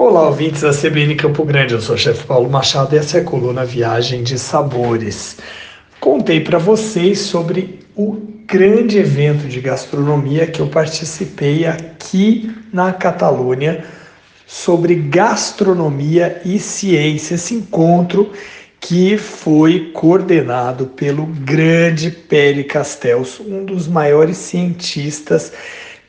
Olá, ouvintes da CBN Campo Grande. Eu sou o chefe Paulo Machado e essa é a coluna Viagem de Sabores. Contei para vocês sobre o grande evento de gastronomia que eu participei aqui na Catalunha sobre gastronomia e ciência. Esse encontro que foi coordenado pelo grande Pere Castells, um dos maiores cientistas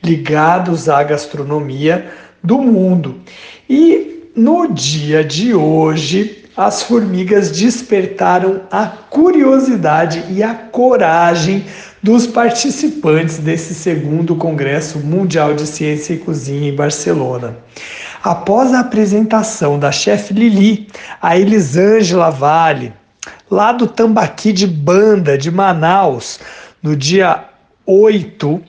ligados à gastronomia do mundo. E no dia de hoje, as formigas despertaram a curiosidade e a coragem dos participantes desse segundo Congresso Mundial de Ciência e Cozinha em Barcelona. Após a apresentação da chefe Lili, a Elisângela Vale, lá do Tambaqui de Banda de Manaus, no dia 8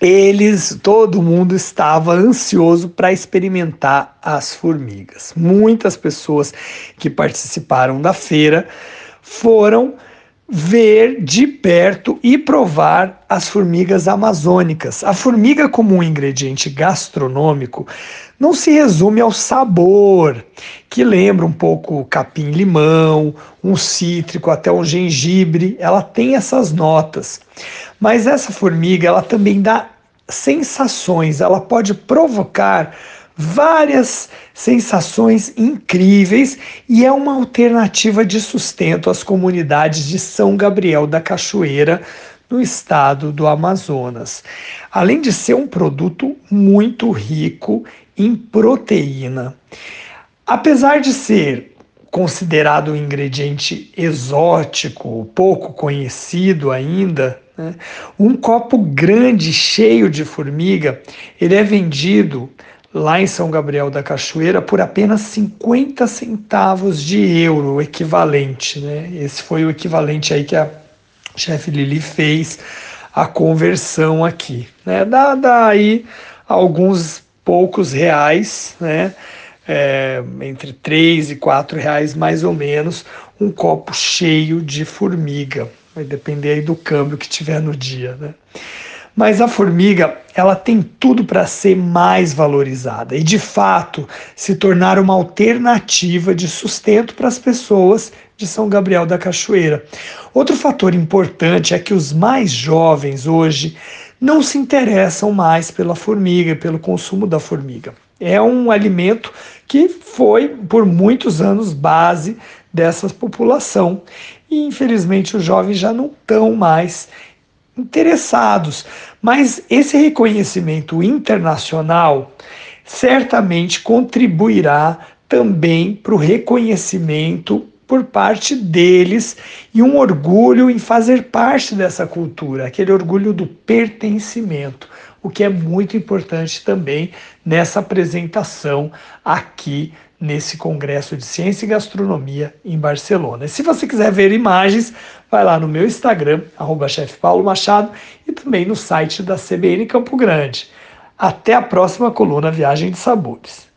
eles, todo mundo estava ansioso para experimentar as formigas. Muitas pessoas que participaram da feira foram ver de perto e provar as formigas amazônicas. A formiga, como um ingrediente gastronômico, não se resume ao sabor, que lembra um pouco capim-limão, um cítrico, até um gengibre. Ela tem essas notas. Mas essa formiga, ela também dá sensações, ela pode provocar várias sensações incríveis e é uma alternativa de sustento às comunidades de São Gabriel da Cachoeira, no estado do Amazonas. Além de ser um produto muito rico em proteína. Apesar de ser considerado um ingrediente exótico, pouco conhecido ainda, né? um copo grande cheio de formiga, ele é vendido lá em São Gabriel da Cachoeira por apenas 50 centavos de euro, o equivalente. Né? Esse foi o equivalente aí que a chefe Lili fez a conversão aqui. Né? Dá, dá aí alguns poucos reais, né? É, entre 3 e 4 reais mais ou menos, um copo cheio de formiga. Vai depender aí do câmbio que tiver no dia, né? Mas a formiga, ela tem tudo para ser mais valorizada e, de fato, se tornar uma alternativa de sustento para as pessoas de São Gabriel da Cachoeira. Outro fator importante é que os mais jovens hoje não se interessam mais pela formiga, pelo consumo da formiga. É um alimento que foi por muitos anos base dessa população e infelizmente os jovens já não estão mais interessados. Mas esse reconhecimento internacional certamente contribuirá também para o reconhecimento por parte deles e um orgulho em fazer parte dessa cultura, aquele orgulho do pertencimento, o que é muito importante também nessa apresentação aqui nesse Congresso de Ciência e Gastronomia em Barcelona. E se você quiser ver imagens, vai lá no meu Instagram, arroba Paulo Machado, e também no site da CBN Campo Grande. Até a próxima coluna Viagem de Sabores.